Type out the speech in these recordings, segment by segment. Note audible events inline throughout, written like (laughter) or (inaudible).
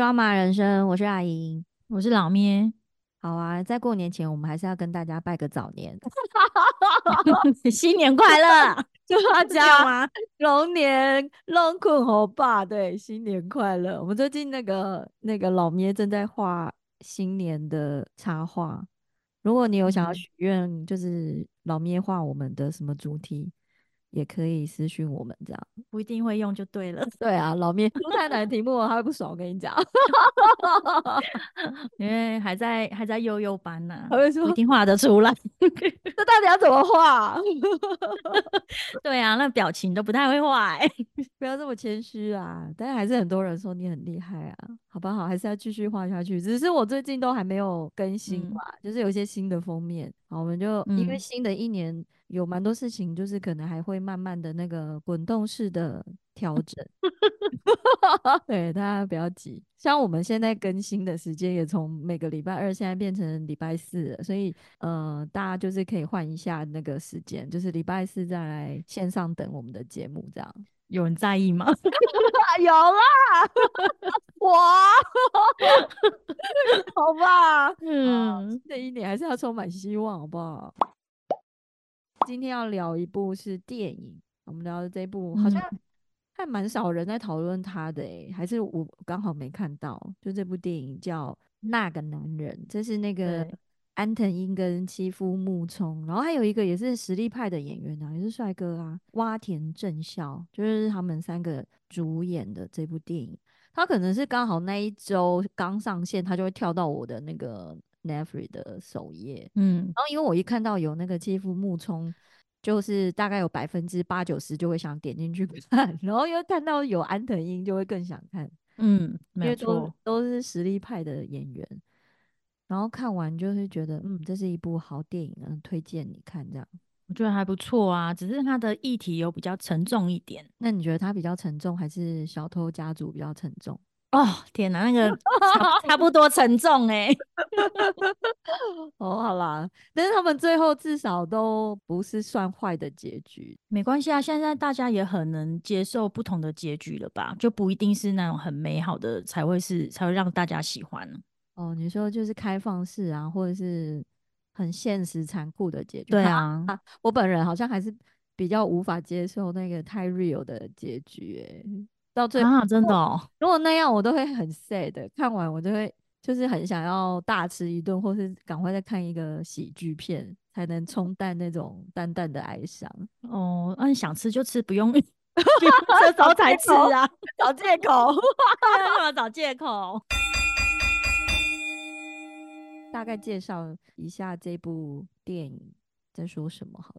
抓马人生，我是阿莹，我是老咩。好啊，在过年前，我们还是要跟大家拜个早年，(laughs) 新年快乐，(laughs) (laughs) 祝大家龙年龙困猴爸，对，新年快乐。我们最近那个那个老咩正在画新年的插画，如果你有想要许愿，就是老咩画我们的什么主题。也可以私讯我们，这样不一定会用就对了。对啊，老面出太难题目，他会不爽。我跟你讲，(laughs) 因为还在还在幼幼班呢，他会说一定画得出来。(laughs) 这到底要怎么画？(laughs) 对啊，那表情都不太会画。不要这么谦虚啊！但还是很多人说你很厉害啊，好不好？还是要继续画下去。只是我最近都还没有更新嘛，就是有一些新的封面。好，我们就因为新的一年。有蛮多事情，就是可能还会慢慢的那个滚动式的调整，(laughs) 对大家不要急。像我们现在更新的时间也从每个礼拜二现在变成礼拜四了，所以呃，大家就是可以换一下那个时间，就是礼拜四再来线上等我们的节目，这样有人在意吗？(laughs) 有啦，我，(laughs) 好吧，嗯，这一年还是要充满希望，好不好？今天要聊一部是电影，我们聊的这部好像还蛮少人在讨论它的诶，还是我刚好没看到。就这部电影叫《那个男人》，这是那个安藤英跟妻夫木聪，然后还有一个也是实力派的演员啊，也是帅哥啊，洼田正孝，就是他们三个主演的这部电影。他可能是刚好那一周刚上线，他就会跳到我的那个。Netflix 的首页，嗯，然后因为我一看到有那个欺负木聪，就是大概有百分之八九十就会想点进去看，(laughs) 然后又看到有安藤英就会更想看，嗯，没错，都是实力派的演员，然后看完就是觉得，嗯，这是一部好电影，嗯，推荐你看这样，我觉得还不错啊，只是它的议题有比较沉重一点，那你觉得它比较沉重，还是小偷家族比较沉重？哦天哪，那个差差不多沉重哎。(laughs) 哦，好啦，但是他们最后至少都不是算坏的结局，没关系啊。现在大家也很能接受不同的结局了吧？就不一定是那种很美好的才会是才会让大家喜欢。哦，你说就是开放式啊，或者是很现实残酷的结局？对啊，我本人好像还是比较无法接受那个太 real 的结局，哎。到最后真的哦，如果那样我都会很 sad，看完我就会就是很想要大吃一顿，或是赶快再看一个喜剧片，才能冲淡那种淡淡的哀伤。哦，那你想吃就吃，不用这时候才吃 (laughs) 啊，找借口，干嘛找借口？大概介绍一下这部电影在说什么好。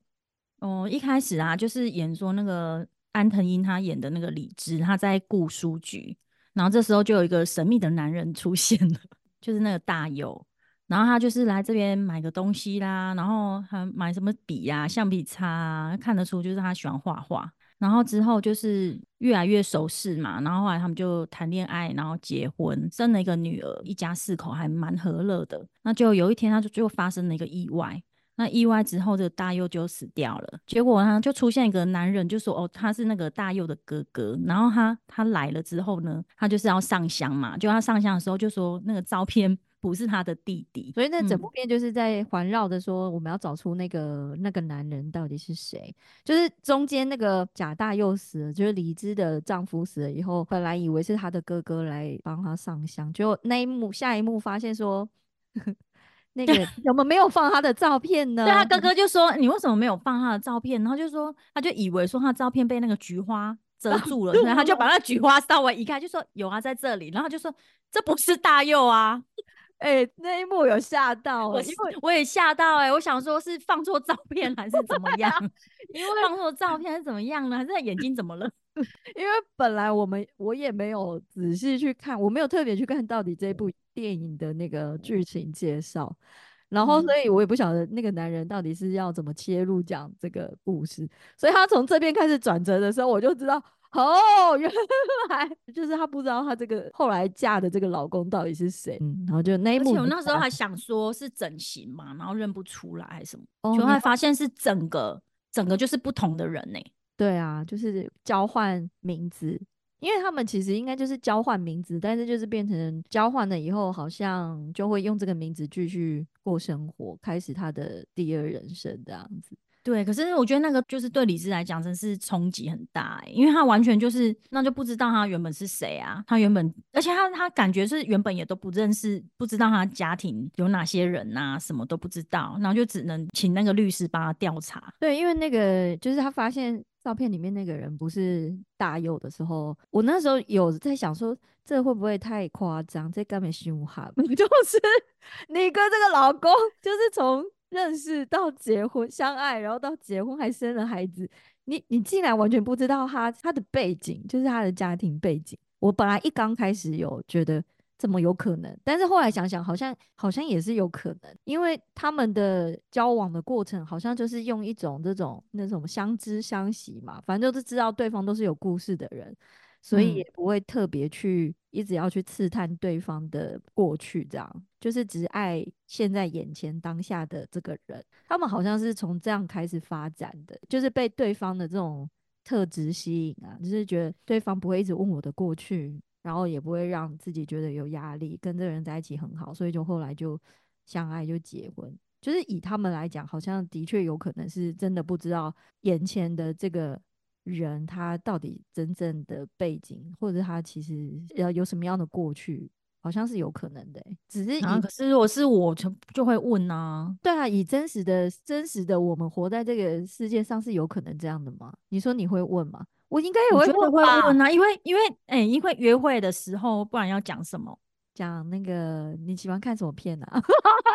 哦，一开始啊，就是演说那个。安藤英他演的那个李智，他在顾书局，然后这时候就有一个神秘的男人出现了，(laughs) 就是那个大友，然后他就是来这边买个东西啦，然后还买什么笔呀、橡皮擦啊，看得出就是他喜欢画画，然后之后就是越来越熟识嘛，然后后来他们就谈恋爱，然后结婚，生了一个女儿，一家四口还蛮和乐的，那就有一天他就就发生了一个意外。那意外之后，这个大佑就死掉了。结果呢，就出现一个男人，就说：“哦，他是那个大佑的哥哥。”然后他他来了之后呢，他就是要上香嘛。就他上香的时候，就说那个照片不是他的弟弟。所以那整部片就是在环绕着说，我们要找出那个那个男人到底是谁。就是中间那个贾大佑死了，就是李枝的丈夫死了以后，本来以为是他的哥哥来帮他上香，结果那一幕下一幕发现说。那个 (laughs) 怎么没有放他的照片呢？对他哥 (laughs) 哥就说：“你为什么没有放他的照片？”然后就说他就以为说他的照片被那个菊花遮住了，然后他就把那菊花稍微移开，就说：“有啊，在这里。”然后就说：“这不是大佑啊！”哎，那一幕有吓到我，因为我也吓到哎，我想说是放错照片还是怎么样？(laughs) 因为放错照片是怎么样呢？还是眼睛怎么了？(laughs) 因为本来我们我也没有仔细去看，我没有特别去看到底这部电影的那个剧情介绍，然后所以我也不晓得那个男人到底是要怎么切入讲这个故事，所以他从这边开始转折的时候，我就知道哦，原来 (laughs) 就是她不知道她这个后来嫁的这个老公到底是谁，嗯，然后就那一幕，我那时候还想说是整形嘛，然后认不出来还是什么，就会发现是整个整个就是不同的人呢。对啊，就是交换名字，因为他们其实应该就是交换名字，但是就是变成交换了以后，好像就会用这个名字继续过生活，开始他的第二人生这样子。对，可是我觉得那个就是对李智来讲真是冲击很大、欸，因为他完全就是那就不知道他原本是谁啊，他原本而且他他感觉是原本也都不认识，不知道他家庭有哪些人呐、什么都不知道，然后就只能请那个律师帮他调查。对，因为那个就是他发现照片里面那个人不是大佑的时候，我那时候有在想说，这会不会太夸张？这根本凶悍，(laughs) 就是你跟这个老公，就是从认识到结婚相爱，然后到结婚还生了孩子，你你竟然完全不知道他他的背景，就是他的家庭背景。我本来一刚开始有觉得怎么有可能，但是后来想想，好像好像也是有可能，因为他们的交往的过程好像就是用一种这种那种相知相惜嘛，反正就是知道对方都是有故事的人，所以嗯也不会特别去一直要去刺探对方的过去，这样就是只爱现在眼前当下的这个人。他们好像是从这样开始发展的，就是被对方的这种特质吸引啊，就是觉得对方不会一直问我的过去，然后也不会让自己觉得有压力，跟这个人在一起很好，所以就后来就相爱就结婚。就是以他们来讲，好像的确有可能是真的不知道眼前的这个人他到底真正的背景，或者他其实要有什么样的过去，好像是有可能的欸、只是以、啊，可是如果是我就就会问啊，对啊，以真实的真实的我们活在这个世界上是有可能这样的吗？你说你会问吗？我应该也会。问啊，因为因为哎、因为约会的时候，不然要讲什么？讲那个你喜欢看什么片啊？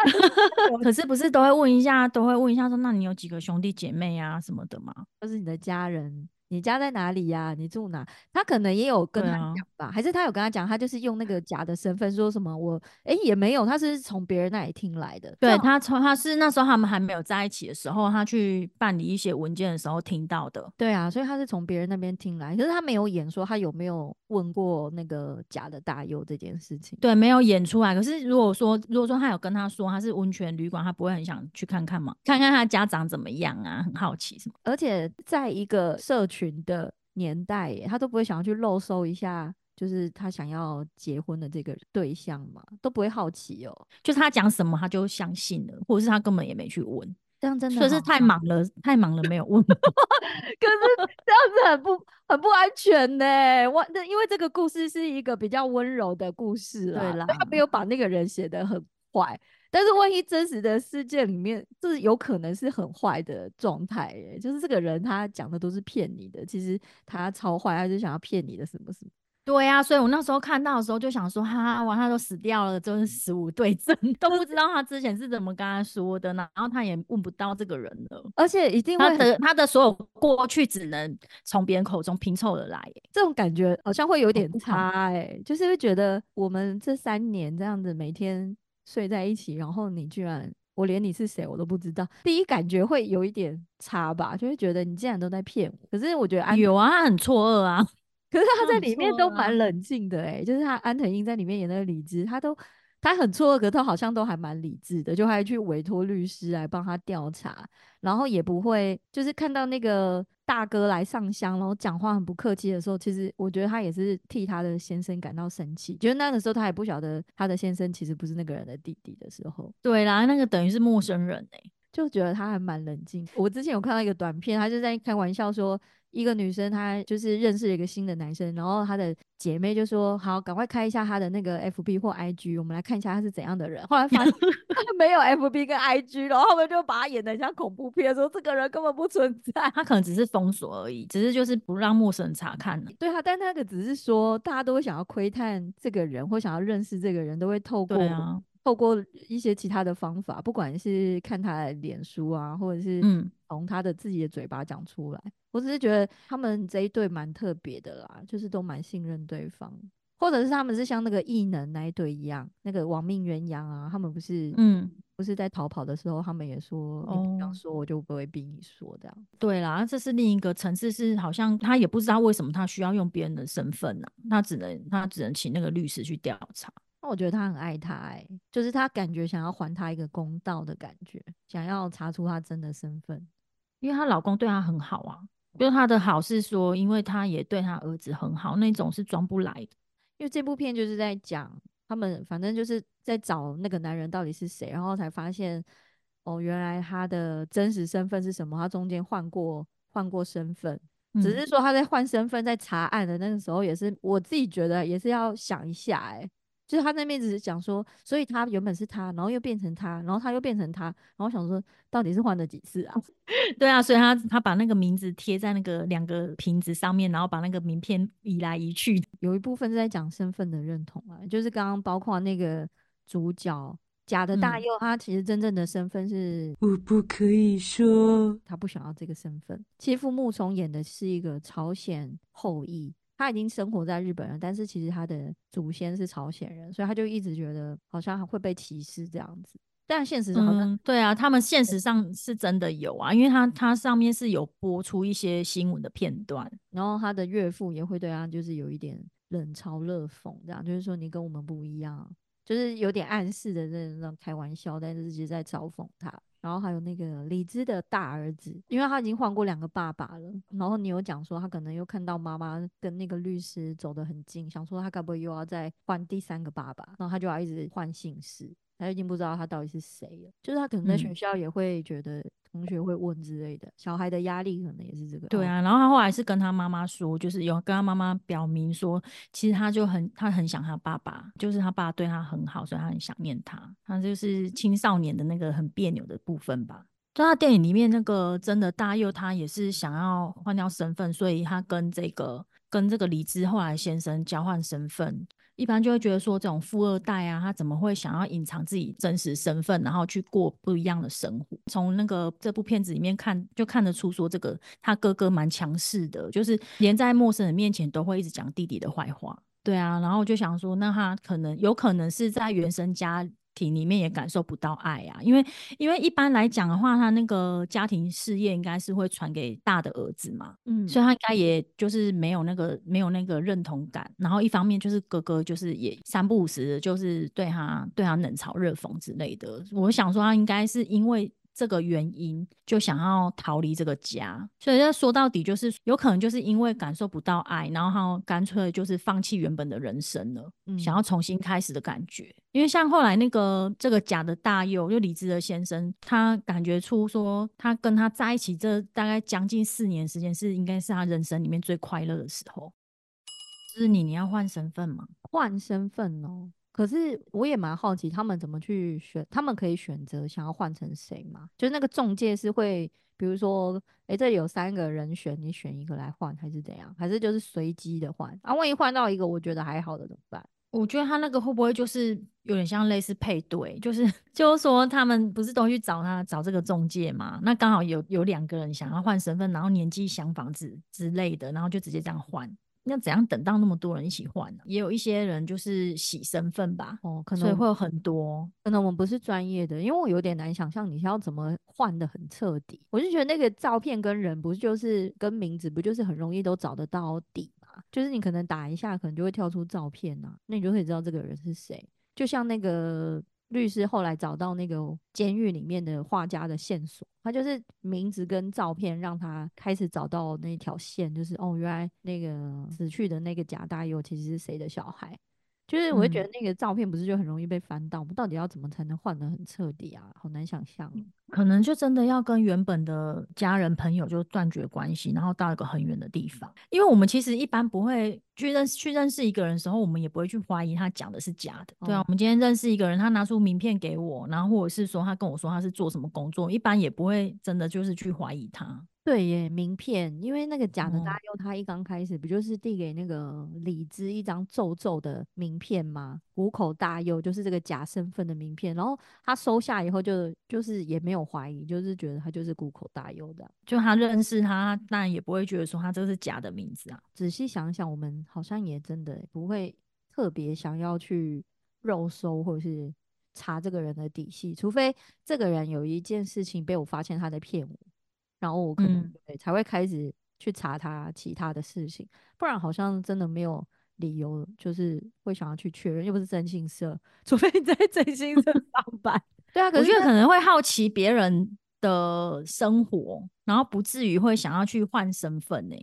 (laughs) 可是不是都会问一下，都会问一下说，那你有几个兄弟姐妹啊什么的吗？就是你的家人，你家在哪里呀、你住哪？他可能也有跟他讲吧，还是他有跟他讲，他就是用那个假的身份说什么我哎、也没有，他是从别人那里听来的。对他从他是那时候他们还没有在一起的时候，他去办理一些文件的时候听到的。对啊，所以他是从别人那边听来，可是他没有演说他有没有问过那个假的大佑这件事情。对，没有演出来。可是如果说，如果说他有跟他说他是温泉旅馆，他不会很想去看看吗？看看他家长怎么样啊，很好奇什么？而且在一个社群的年代耶，他都不会想要去漏搜一下，就是他想要结婚的这个对象嘛，都不会好奇哦。就是他讲什么他就相信了，或者是他根本也没去问，这样真的就是太忙了，太忙了没有问。(laughs) 可是这样子很不很不安全呢。我那因为这个故事是一个比较温柔的故事啦，对啦他没有把那个人写得很坏。但是万一真实的事件里面，就是有可能是很坏的状态耶，就是这个人他讲的都是骗你的，其实他超坏，他就想要骗你的什么什么。对呀、所以我那时候看到的时候就想说，哈，哇，他都死掉了，真是死无对证，(laughs) 都不知道他之前是怎么跟他说的，然后他也问不到这个人了。而且一定会他的他的所有过去只能从别人口中拼凑而来耶。这种感觉好像会有点差哎、就是会觉得我们这三年这样子每天睡在一起，然后你居然我连你是谁我都不知道，第一感觉会有一点差吧，就会觉得你竟然都在骗我。可是我觉得安，有啊，他很错愕啊。(laughs) 可是他在里面都蛮冷静的哎、就是他安藤英在里面演那个李智，他都他很错愕，可他好像都还蛮理智的，就还去委托律师来帮他调查，然后也不会就是看到那个大哥来上香，然后讲话很不客气的时候，其实我觉得他也是替他的先生感到生气，觉得那个时候他也不晓得他的先生其实不是那个人的弟弟的时候，对啦，那个等于是陌生人哎、就觉得他还蛮冷静。我之前有看到一个短片，他就在开玩笑说，一个女生她就是认识了一个新的男生，然后她的姐妹就说：“好，赶快开一下她的那个 FB 或 IG，我们来看一下他是怎样的人。”后来发现 (laughs) 他没有 FB 跟 IG，然后他们就把他演的像恐怖片，说这个人根本不存在。他可能只是封锁而已，只是就是不让陌生人查看。对啊，但那个只是说，大家都会想要窥探这个人，或想要认识这个人，都会透过啊，透过一些其他的方法，不管是看他的脸书啊，或者是嗯，从他的自己的嘴巴讲出来。我只是觉得他们这一对蛮特别的啦，就是都蛮信任对方，或者是他们是像那个异能那一对一样，那个亡命鸳鸯啊，他们不是嗯，不是在逃跑的时候，他们也说你不想哦说，我就不会逼你说这样。对啦，这是另一个层次，是好像他也不知道为什么他需要用别人的身份呐、他只能他只能请那个律师去调查。那我觉得他很爱他、欸，就是他感觉想要还他一个公道的感觉，想要查出他真的身份。因为她老公对她很好啊，就他的好是说，因为他也对他儿子很好，那种是装不来的。因为这部片就是在讲他们，反正就是在找那个男人到底是谁，然后才发现哦，原来他的真实身份是什么？他中间换过换过身份，只是说他在换身份，在查案的那个时候，也是我自己觉得也是要想一下，哎。就是他那边只是讲说，所以他原本是他，然后又变成他，然后他又变成他，然后想说到底是换了几次啊？(laughs) 对啊，所以他他把那个名字贴在那个两个瓶子上面，然后把那个名片移来移去，有一部分是在讲身份的认同啊，就是刚刚包括那个主角假的大佑，他其实真正的身份是我不可以说，他不想要这个身份。其实木从演的是一个朝鲜后裔。他已经生活在日本了，但是其实他的祖先是朝鲜人，所以他就一直觉得好像会被歧视这样子。但现实上，对啊，他们现实上是真的有啊，因为他他上面是有播出一些新闻的片段，然后他的岳父也会对他就是有一点冷嘲热讽，这样就是说你跟我们不一样，就是有点暗示的那种开玩笑，但是其实在嘲讽他。然后还有那个李兹的大儿子，因为他已经换过两个爸爸了。然后你有讲说他可能又看到妈妈跟那个律师走得很近，想说他该不会又要再换第三个爸爸？然后他就要一直换姓氏。他已经不知道他到底是谁了，就是他可能在学校也会觉得同学会问之类的，小孩的压力可能也是这个。对啊，然后他后来是跟他妈妈说，就是有跟他妈妈表明说，其实他就很他很想他爸爸，就是他爸对他很好，所以他很想念他。他就是青少年的那个很别扭的部分吧。就他电影里面那个真的大佑，他也是想要换掉身份，所以他跟这个跟这个李兹后来先生交换身份。一般就会觉得说，这种富二代啊，他怎么会想要隐藏自己真实身份，然后去过不一样的生活？从那个这部片子里面看，就看得出说，这个他哥哥蛮强势的，就是连在陌生人面前都会一直讲弟弟的坏话。对啊，然后我就想说，那他可能有可能是在原生家。庭里面也感受不到爱啊，因为因为一般来讲的话，他那个家庭事业应该是会传给大的儿子嘛，嗯，所以他应该也就是没有那个没有那个认同感，然后一方面就是哥哥就是也三不五时就是对他对他冷嘲热讽之类的，我想说他应该是因为。这个原因就想要逃离这个家，所以要说到底就是有可能就是因为感受不到爱，然后干脆就是放弃原本的人生了，想要重新开始的感觉。因为像后来那个这个假的大佑，就李智的先生，他感觉出说他跟他在一起这大概将近四年时间是应该是他人生里面最快乐的时候。是你你要换身份吗？换身份哦。可是我也蛮好奇，他们怎么去选？他们可以选择想要换成谁吗？就是那个中介是会，比如说，哎，这里有三个人选，你选一个来换，还是怎样？还是就是随机的换？啊，万一换到一个我觉得还好的怎么办？我觉得他那个会不会就是有点像类似配对？就是 (laughs) 就是说他们不是都去找他找这个中介嘛？那刚好有有两个人想要换身份，然后年纪相仿之之类的，然后就直接这样换。那怎样等到那么多人一起换呢？也有一些人就是洗身份吧，哦，可能所以会有很多。可能我们不是专业的，因为我有点难想象你要怎么换的很彻底。我就觉得那个照片跟人不就是跟名字不就是很容易都找得到底嘛？就是你可能打一下，可能就会跳出照片呐，那你就可以知道这个人是谁。就像那个。律师后来找到那个监狱里面的画家的线索，他就是名字跟照片，让他开始找到那条线，就是哦，原来那个死去的那个贾大佑其实是谁的小孩。就是我会觉得那个照片不是就很容易被翻到，我们到底要怎么才能换得很彻底啊？好难想象。可能就真的要跟原本的家人朋友就断绝关系，然后到一个很远的地方。因为我们其实一般不会去认去认识一个人的时候，我们也不会去怀疑他讲的是假的。对啊，我们今天认识一个人，他拿出名片给我，然后或者是说他跟我说他是做什么工作，一般也不会真的就是去怀疑他。对耶，名片，因为那个假的大佑，他一刚开始不就是递给那个李兹一张皱皱的名片吗？五口大佑就是这个假身份的名片，然后他收下以后，就就是也没有怀疑，就是觉得他就是谷口大佑的，就他认识他，但也不会觉得说他这是假的名字啊。仔细想想，我们好像也真的不会特别想要去肉搜或者是查这个人的底细，除非这个人有一件事情被我发现他在骗我。然后我可能对才会开始去查他其他的事情，不然好像真的没有理由，就是会想要去确认，又不是征信社，(laughs) 除非你在征信社 (laughs) 上班。对啊，可是可能会好奇别人的生活，然后不至于会想要去换身份呢、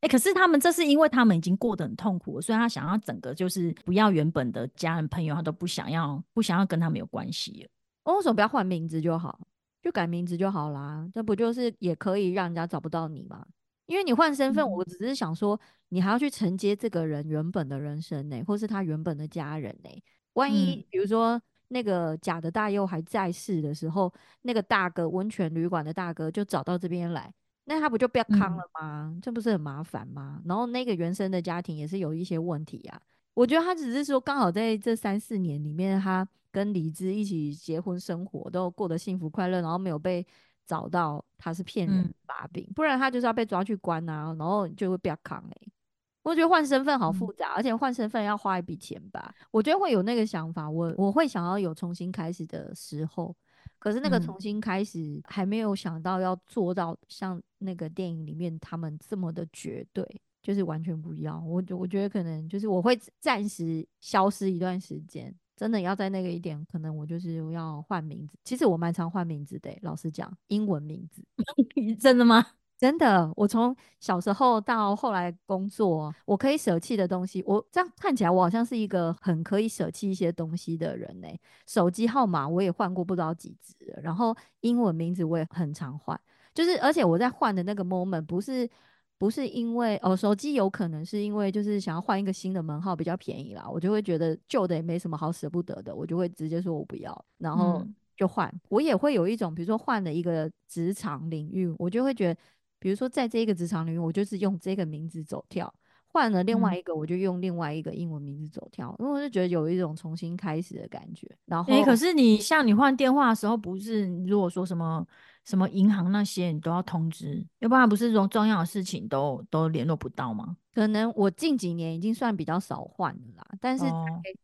哎、可是他们这是因为他们已经过得很痛苦了，所以他想要整个就是不要原本的家人朋友，他都不想要，不想要跟他们有关系了。哦为什么不要换名字就好？就改名字就好啦，这不就是也可以让人家找不到你吗？因为你换身份，嗯我只是想说，你还要去承接这个人原本的人生呢、或是他原本的家人呢、万一嗯比如说那个假的大佑还在世的时候，那个大哥温泉旅馆的大哥就找到这边来，那他不就不要康嗯了吗？这不是很麻烦吗？然后那个原生的家庭也是有一些问题啊。我觉得他只是说刚好在这三四年里面，他跟李枝一起结婚生活，都过得幸福快乐，然后没有被找到他是骗人把柄，不然他就是要被抓去关啊，然后就会被他扛哎、我觉得换身份好复嗯。杂，而且换身份要花一笔钱吧。我觉得会有那个想法，我我会想要有重新开始的时候，可是那个嗯重。新开始还没有想到要做到像那个电影里面他们这么的绝对，就是完全不一样。我我觉得可能就是我会暂时消失一段时间，真的要在那个一点，可能我就是要换名字。其实我蛮常换名字的欸、老实讲，英文名字。(laughs) 真的吗？(laughs) 真的，我从小时候到后来工作，我可以舍弃的东西，我这样看起来我好像是一个很可以舍弃一些东西的人呢、手机号码我也换过不知道几只，然后英文名字我也很常换，就是而且我在换的那个 moment 不是不是因为哦手机有可能是因为就是想要换一个新的门号比较便宜啦，我就会觉得旧的也没什么好舍不得的，我就会直接说我不要，然后嗯就换。我也会有一种比如说换了一个职场领域，我就会觉得。比如说在这个职场领域，我就是用这个名字走跳，换了另外嗯一个，我就用另外一个英文名字走跳，因为我就觉得有一种重新开始的感觉。然后，哎、可是你像你换电话的时候，不是如果说什么什么银行那些，你都要通知，要不然不是这种重要的事情都都联络不到吗？可能我近几年已经算比较少换了啦，但是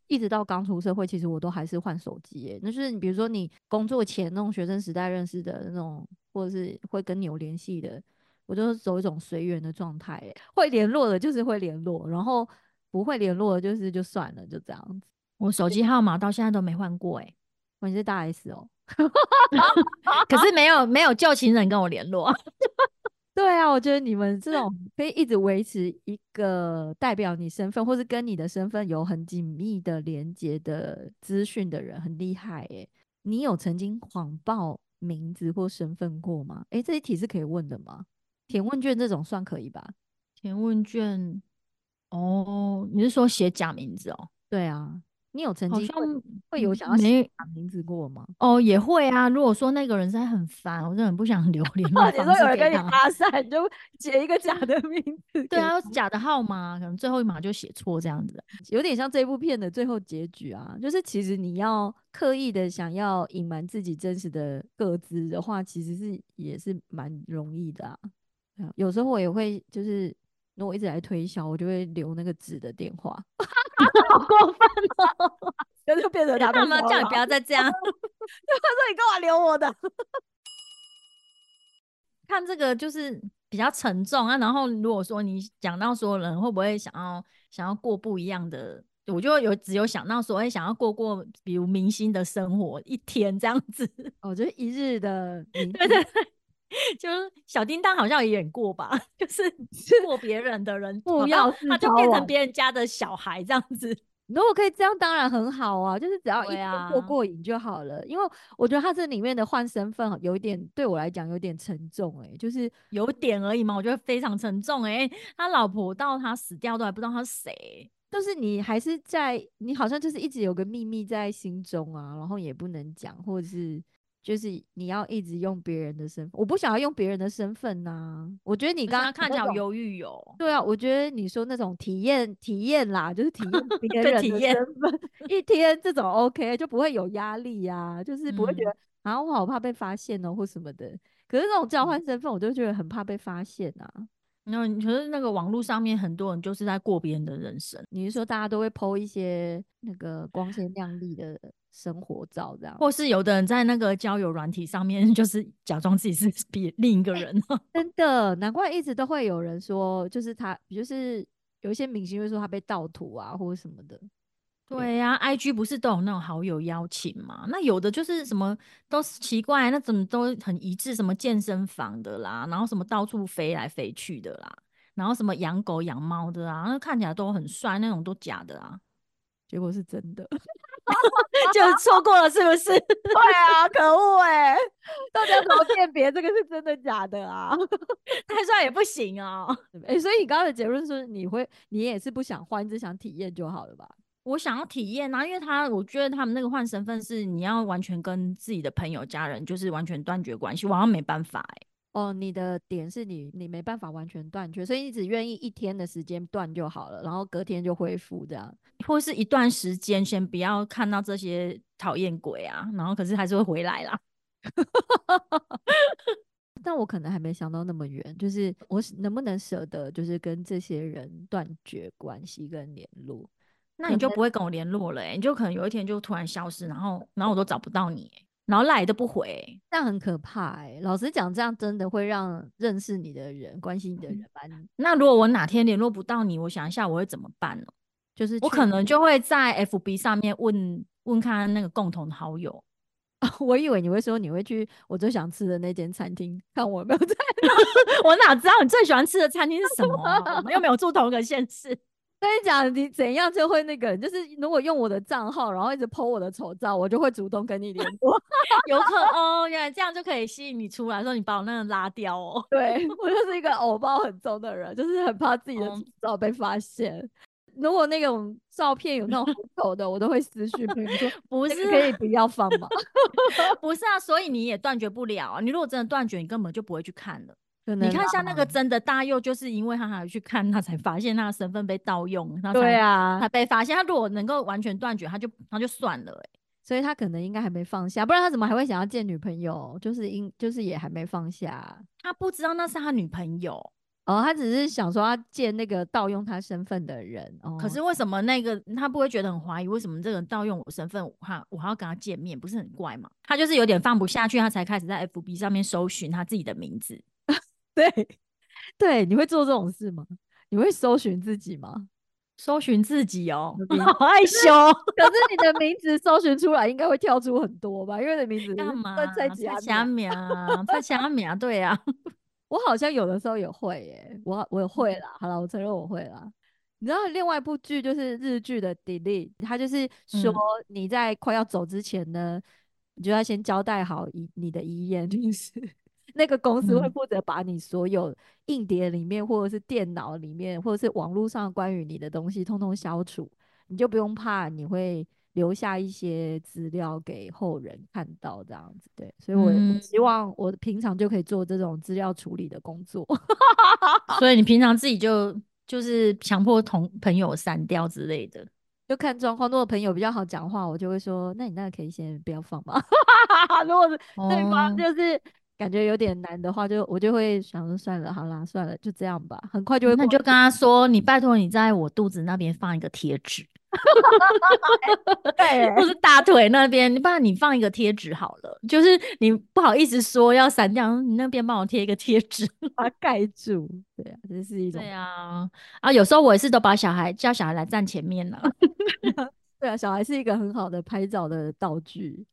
一直到刚出社会，其实我都还是换手机耶。那就是你比如说你工作前那种学生时代认识的那种，或者是会跟你有联系的，我就是走一种随缘的状态耶。会联络的就是会联络，然后不会联络的就是就算了，就这样子。我手机号码到现在都没换过哎、哇你是大 S 哦。(laughs) 可是没有没有旧情人跟我联络。(laughs) 对啊，我觉得你们这种可以一直维持一个代表你身份，或是跟你的身份有很紧密的连接的资讯的人，很厉害诶。你有曾经谎报名字或身份过吗？诶，这一题是可以问的吗？填问卷这种算可以吧？填问卷哦，你是说写假名字哦？对啊，你有曾经会会有想要写没名字过吗？哦，也会啊。如果说那个人实在很烦，我真的很不想 (laughs) 留 (laughs) 联络你说有人跟你。搭讪，你就写一个假的名字，对啊，，假的号码可能最后一码就写错这样子。(laughs) 有点像这部片的最后结局啊，就是其实你要刻意的想要隐瞒自己真实的个资的话，其实是也是蛮容易的啊有时候我也会就是，如果一直来推销，我就会留那个纸的电话，(laughs) 好过分哦！然 (laughs) 后就变成他的他们骚扰叫你不要再这样。(laughs) 他说你干嘛留我的？看这个就是比较沉重啊。然后如果说你讲到说人会不会想要想要过不一样的，我就有只有想到说，哎、想要过过比如明星的生活一天这样子。哦，就是一日的对对，(laughs) 就是小叮当好像也演过吧，(laughs) 就是过别人的人，不要他就变成别人家的小孩这样子。(laughs) 如果可以这样，当然很好啊，就是只要一过啊过瘾就好了。因为我觉得他这里面的换身份有一点对我来讲有点沉重、欸，就是有点而已嘛，我觉得非常沉重哎、他老婆到他死掉都还不知道他是谁，就是你还是在，你好像就是一直有个秘密在心中啊，然后也不能讲，或者是就是你要一直用别人的身份，我不想要用别人的身份呐、我觉得你你刚刚看起来好那种忧郁哦。对啊，我觉得你说那种体验体验啦，就是体验 (laughs) 别对人的身份，一天这种 OK 就不会有压力呀、就是不会觉嗯得啊我好怕被发现哦或什么的。可是那种交嗯换身份，我就觉得很怕被发现啊。然后可是那个网络上面很多人就是在过别人的人生，你是说大家都会 PO 一些那个光鲜亮丽的生活照这样？或是有的人在那个交友软体上面 (laughs) 就是假装自己是别另一个人。真的，难怪一直都会有人说，就是他，就是有一些明星会说他被盗图啊，或者什么的。对呀、i g 不是都有那种好友邀请嘛？那有的就是什么都是奇怪，那怎么都很一致，什么健身房的啦，然后什么到处飞来飞去的啦，然后什么养狗养猫的啊，那看起来都很帅，那种都假的啊，结果是真的。(laughs) 就是错过了是不是？对啊，可恶哎、到底要怎么辨别这个是真的假的啊？(laughs) 太帅也不行哦。(laughs) 哎、所以你刚刚的结论是你会，你也是不想换，只想体验就好了吧？我想要体验啊，因为他我觉得他们那个换身份是你要完全跟自己的朋友、家人就是完全断绝关系，我好像没办法哎、哦，你的点是你你没办法完全断绝，所以你只愿意一天的时间断就好了，然后隔天就恢复这样。或是一段时间先不要看到这些讨厌鬼啊，然后可是还是会回来啦。(laughs) 但我可能还没想到那么远，就是我能不能舍得，就是跟这些人断绝关系跟联络。那你就不会跟我联络了、欸，你就可能有一天就突然消失，然后然后我都找不到你、欸，然后赖都不回欸、这样很可怕哎、老实讲，这样真的会让认识你的人、关心你的人把你那如果我哪天联络不到你，我想一下我会怎么办呢？就是我可能就会在 FB 上面问问看那个共同好友。(laughs) 我以为你会说你会去我最想吃的那间餐厅，看我有没有在。(laughs) 我哪知道你最喜欢吃的餐厅是什么啊、我们又没有住同一个县市。跟你讲，你怎样就会那个，就是如果用我的账号，然后一直 po 我的丑照，我就会主动跟你联络。(laughs) 有可哦，原来这样就可以吸引你出来，说你把我那个拉掉哦。对 (laughs) 我就是一个偶包很重的人，就是很怕自己的哦丑照被发现。如果那种照片有那种很 (laughs) 丑的，我都会私讯朋友说，不是这个可以不要放吗？不是啊，所以你也断绝不了啊。你如果真的断绝，你根本就不会去看了。你看，像那个真的大佑，就是因为他还去看，他才发现他的身份被盗用，他对才啊才，被发现。他如果能够完全断绝，他就他就算了、欸。所以他可能应该还没放下，不然他怎么还会想要见女朋友？就是因就是也还没放下。他不知道那是他女朋友，哦，他只是想说他见那个盗用他身份的人。哦，可是为什么那个他不会觉得很怀疑？为什么这个人盗用我身份，我还我还要跟他见面，不是很怪吗？他就是有点放不下去，他才开始在 FB 上面搜寻他自己的名字。(laughs) 对对，你会做这种事吗？你会搜寻自己吗？搜寻自己哦 (laughs) 好害羞，(laughs) 可是你的名字搜寻出来，应该会跳出很多吧？因为你的名字干嘛？在几在啊？在下面啊，对啊，我好像有的时候也会耶，我我也会嗯啦。好了，我承认我会啦。你知道另外一部剧就是日剧的《Delete》，它就是说嗯你在快要走之前呢，你就要先交代好遗你的遗言，就是那个公司会嗯负责把你所有硬碟里面或者是电脑里面或者是网络上关于你的东西通通消除，你就不用怕你会留下一些资料给后人看到这样子。对，所以我希望我平常就可以做这种资料处理的工作。所以你 (laughs) 平常自己就就是强迫同朋友删掉之类的。就看状况，如果朋友比较好讲话，我就会说，那你那个可以先不要放嘛。(laughs) 如果是对方哦就是感觉有点难的话，就我就会想说算了，好啦，算了，就这样吧，很快就会过那你就跟他说，你拜托你在我肚子那边放一个贴纸，(laughs) 对或是大腿那边，你不然你放一个贴纸好了。就是你不好意思说要删掉，你那边帮我贴一个贴纸。把它盖住。对啊，这是一种对啊，啊，有时候我也是都把小孩叫小孩来站前面了。(laughs) 对啊，小孩是一个很好的拍照的道具。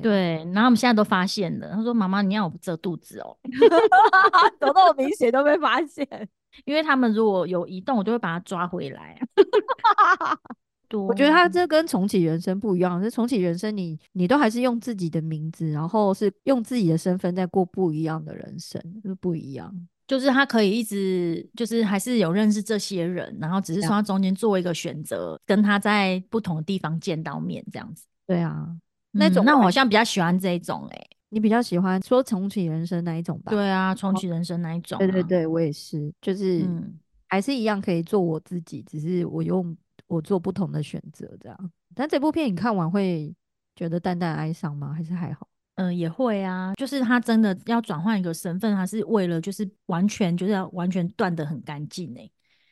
对，对，然后我们现在都发现了，他说：“妈妈，你要我遮肚子哦。(laughs) 走那么明显都被发现。(laughs) ”因为他们如果有移动，我就会把它抓回来。(laughs) 对我觉得他这跟重启人生不一样，是重启人生你你都还是用自己的名字，然后是用自己的身份在过不一样的人生，就是不一样。就是他可以一直就是还是有认识这些人，然后只是对啊说他中间做一个选择，跟他在不同的地方见到面这样子。对啊，那嗯种那我好像比较喜欢这一种哎、你比较喜欢说重启人生那一种吧？对啊，重启人生那一种、啊。对对，对，我也是，就是嗯，还是一样可以做我自己，只是我用我做不同的选择这样。但这部片你看完会觉得淡淡哀伤吗？还是还好？嗯，也会啊，就是他真的要转换一个身份，他是为了就是完全就是要完全断得很干净哎，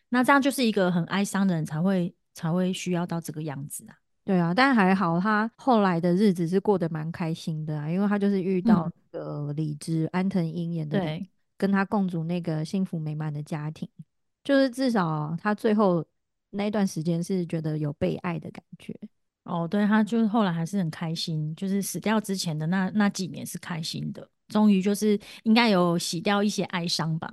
那这样就是一个很哀伤的人才会才会需要到这个样子啊。对啊，但还好他后来的日子是过得蛮开心的啊，因为他就是遇到嗯那个李枝安藤樱演的跟他共组那个幸福美满的家庭，就是至少他最后那一段时间是觉得有被爱的感觉。哦，对，他就是后来还是很开心，就是死掉之前的那那几年是开心的，终于就是应该有洗掉一些哀伤吧。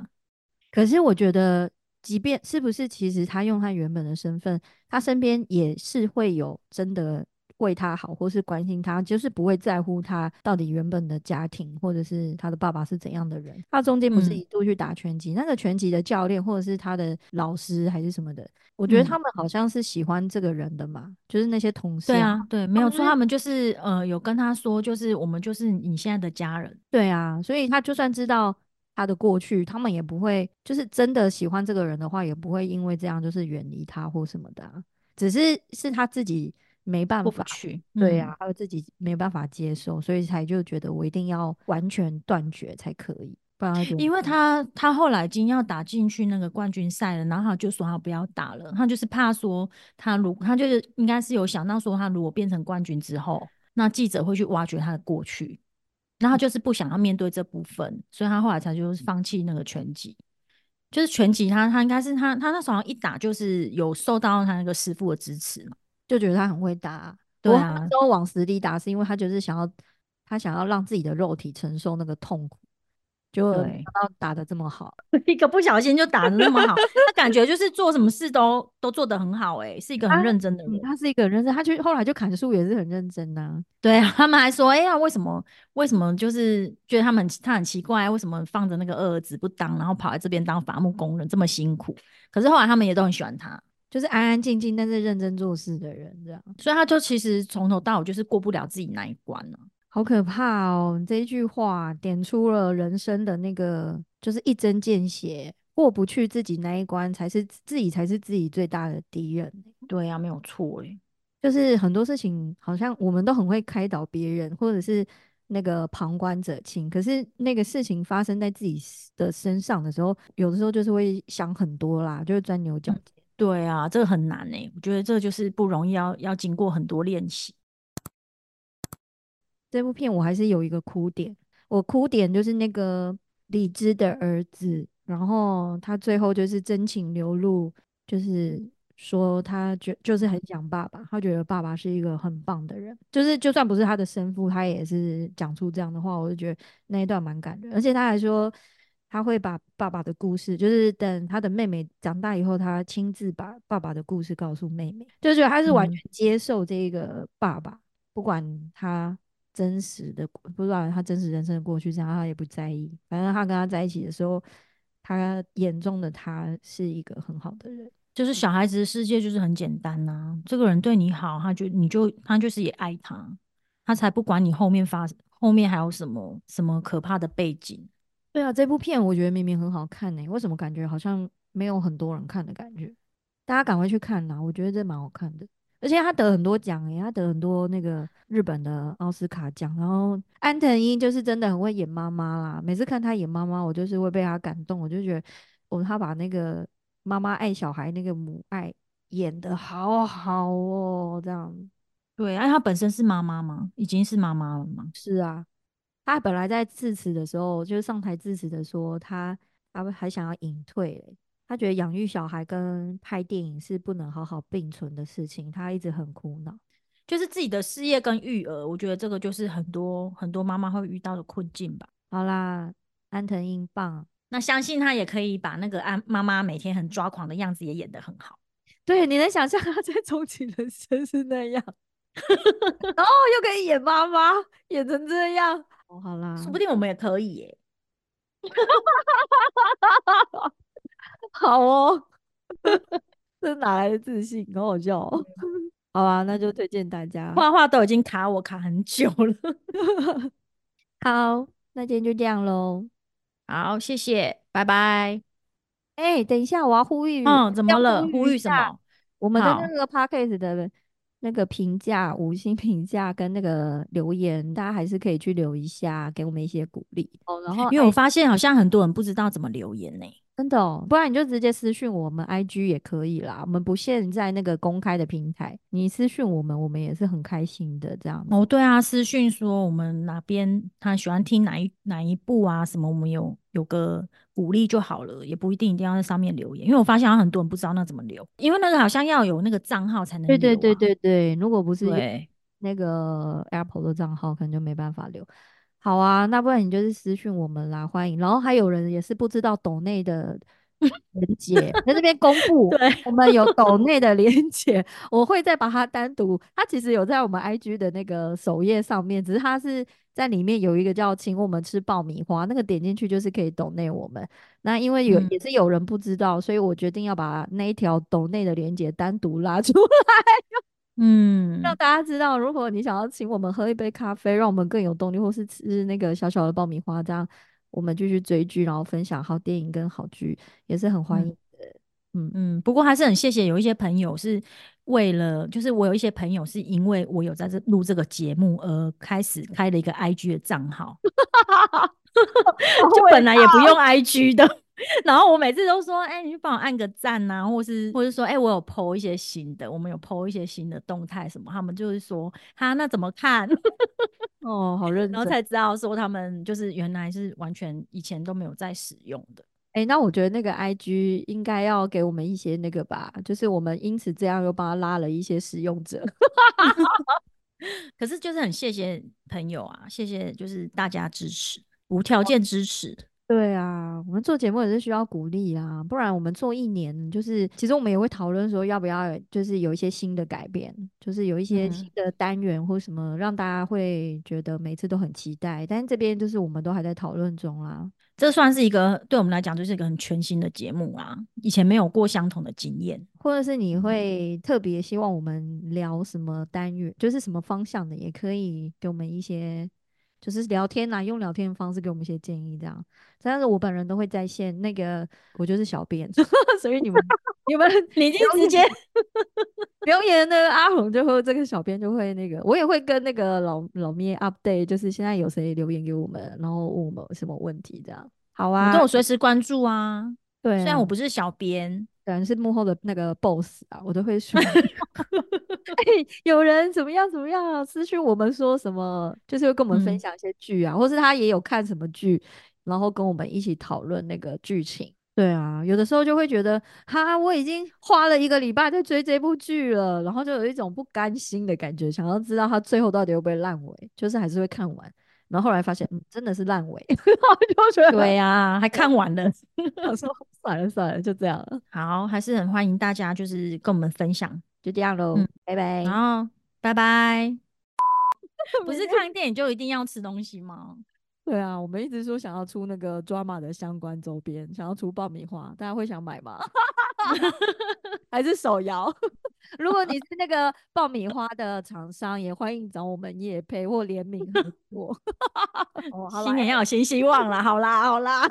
可是我觉得，即便是不是，其实他用他原本的身份，他身边也是会有真的。为他好，或是关心他，就是不会在乎他到底原本的家庭，或者是他的爸爸是怎样的人。他中间不是一度去打拳击，那个拳击的教练或者是他的老师还是什么的，我觉得他们好像是喜欢这个人的嘛，就是那些同事。对啊，对，没有错，他们就是呃有跟他说，就是我们就是你现在的家人。对啊，所以他就算知道他的过去，他们也不会就是真的喜欢这个人的话，也不会因为这样就是远离他或什么的，只是是他自己。没办法去，对呀，他自己没办法接受，所以才就觉得我一定要完全断绝才可以，不然因为他他后来已经要打进去那个冠军赛了，然后他就说他不要打了，他就是怕说他如他就是应该是有想到说他如果变成冠军之后，那记者会去挖掘他的过去，然后就是不想要面对这部分，所以他后来才就是放弃那个拳击，就是拳击他他应该是他他那时候一打就是有受到他那个师傅的支持嘛。就觉得他很会打，对啊，都往死里打，是因为他就是想要，他想要让自己的肉体承受那个痛苦，就到打的这么好，(laughs) 一个不小心就打的那么好，他感觉就是做什么事都都做得很好，哎，是一个很认真的人，他是一个认真，他就后来就砍树也是很认真呐，对啊，他们还说，哎呀，为什么为什么就是觉得他们他很奇怪，为什么放着那个二儿子不当，然后跑来这边当伐木工人这么辛苦，可是后来他们也都很喜欢他。就是安安静静但是认真做事的人，这样，所以他就其实从头到尾就是过不了自己那一关了，好可怕哦！这一句话点出了人生的那个，就是一针见血，过不去自己那一关，才是自己才是自己最大的敌人。对呀，没有错诶，就是很多事情好像我们都很会开导别人，或者是那个旁观者清，可是那个事情发生在自己的身上的时候，有的时候就是会想很多啦，就会钻牛角尖。对啊，这个很难诶，我觉得这就是不容易，要要经过很多练习。这部片我还是有一个哭点，我哭点就是那个李智的儿子，然后他最后就是真情流露，就是说他觉就是很想爸爸，他觉得爸爸是一个很棒的人，就是就算不是他的生父，他也是讲出这样的话，我就觉得那一段蛮感人，而且他还说。他会把爸爸的故事，就是等他的妹妹长大以后，他亲自把爸爸的故事告诉妹妹，就觉得他是完全接受这个爸爸，不管他真实的，不知道他真实人生的过去，这样他也不在意。反正他跟他在一起的时候，他眼中的他是一个很好的人，就是小孩子的世界就是很简单呐。这个人对你好，他就你就他就是也爱他，他才不管你后面发后面还有什么什么可怕的背景。对啊，这部片我觉得明明很好看呢，为什么感觉好像没有很多人看的感觉？大家赶快去看呐！我觉得这蛮好看的，而且他得很多奖诶，他得很多那个日本的奥斯卡奖。然后安藤英就是真的很会演妈妈啦，每次看他演妈妈，我就是会被他感动，我就觉得哦，他把那个妈妈爱小孩那个母爱演的好好哦，这样。对，哎，他本身是妈妈吗？已经是妈妈了吗？是啊。他本来在致辞的时候，就是上台致辞的说，他他还想要隐退，他觉得养育小孩跟拍电影是不能好好并存的事情，他一直很苦恼，就是自己的事业跟育儿，我觉得这个就是很多很多妈妈会遇到的困境吧。好啦，安藤英棒，那相信他也可以把那个安妈妈每天很抓狂的样子也演得很好。对，你能想象他在重启人生是那样，(laughs) 然后又可以演妈妈，演成这样。哦好啦，说不定我们也可以耶。(laughs) (laughs) (laughs) 好哦，(laughs) 这哪来的自信？好好笑。(laughs) 好啊，那就推荐大家。画画都已经卡我卡很久了。好，那今天就这样喽。好，谢谢，拜拜。哎，等一下，我要呼吁。嗯，怎么了？呼吁什么？我们的那个 podcast 的。那个评价五星评价跟那个留言，大家还是可以去留一下，给我们一些鼓励哦。然后，因为我发现好像很多人不知道怎么留言呢。真的哦，不然你就直接私讯我们 IG 也可以啦，我们不限在那个公开的平台，你私讯我们，我们也是很开心的这样。哦，对啊，私讯说我们哪边他喜欢听哪一哪一部啊，什么我们有有个鼓励就好了，也不一定一定要在上面留言，因为我发现好像很多人不知道那怎么留，因为那个好像要有那个账号才能对对对对对，如果不是，那个 Apple 的账号，可能就没办法留。好啊，那不然你就是私讯我们啦，欢迎。然后还有人也是不知道抖内的连接，在这边公布，对我们有抖内的连接，我会再把它单独，它其实有在我们 IG 的那个首页上面，只是它是在里面有一个叫“请我们吃爆米花”，那个点进去就是可以抖内我们。那因为有、嗯也是有人不知道，所以我决定要把那一条抖内的连接单独拉出来。嗯，让大家知道，如果你想要请我们喝一杯咖啡，让我们更有动力，或是吃那个小小的爆米花，这样我们继续追剧，然后分享好电影跟好剧，也是很欢迎的。嗯，嗯，不过还是很谢谢有一些朋友是为了，就是我有一些朋友是因为我有在这录这个节目而开始 (laughs) 开了一个 IG 的账号，(laughs) 就本来也不用 IG 的。(laughs) 然后我每次都说，哎、你去帮我按个赞呐、或是或是说，哎、我有 PO 一些新的，我们有 PO 一些新的动态什么，他们就是说，哈，那怎么看？(laughs) 哦，好认真。然后才知道说他们就是原来是完全以前都没有在使用的。哎、那我觉得那个 IG 应该要给我们一些那个吧，就是我们因此这样又帮他拉了一些使用者。(laughs) 可是就是很谢谢朋友啊，谢谢就是大家支持，无条件支持。对啊，我们做节目也是需要鼓励啊，不然我们做一年，就是其实我们也会讨论说要不要就是有一些新的改变，就是有一些新嗯的单元或什么，让大家会觉得每次都很期待。但是这边就是我们都还在讨论中啦。这算是一个对我们来讲就是一个很全新的节目啊，以前没有过相同的经验。或者是你嗯会特别希望我们聊什么单元，就是什么方向的，也可以给我们一些，就是聊天啊，用聊天的方式给我们一些建议，这样。但是我本人都会在线，那个我就是小编，(laughs) 所以你们你们 (laughs) 你已经直接留言的阿红就会这个小编就会那个，我也会跟那个老老咩 update，就是现在有谁留言给我们，然后问我们什么问题这样。好啊，你跟我随时关注啊。对啊，虽然我不是小编，当然是幕后的那个 boss 啊，我都会说，(laughs) (laughs) 哎、有人怎么样怎么样，私讯我们说什么，就是会跟我们分嗯享一些剧啊，或是他也有看什么剧，然后跟我们一起讨论那个剧情。对啊，有的时候就会觉得，哈，我已经花了一个礼拜在追这部剧了，然后就有一种不甘心的感觉，想要知道他最后到底会不会烂尾，就是还是会看完。然后后来发现，嗯，真的是烂尾，(laughs) 就觉得，对呀、还看完了。我说算了算了，就这样了，好，还是很欢迎大家就是跟我们分享。就这样喽，嗯拜拜。然后拜拜。(laughs) 不是看电影就一定要吃东西吗？对啊，我们一直说想要出那个 drama 的相关周边，想要出爆米花，大家会想买吗？(laughs) (laughs) 还是手摇？如果你是那个爆米花的厂商，也欢迎找我们夜配或联名合作。(laughs) 哦，好新年要有新希望啦！好啦，好啦。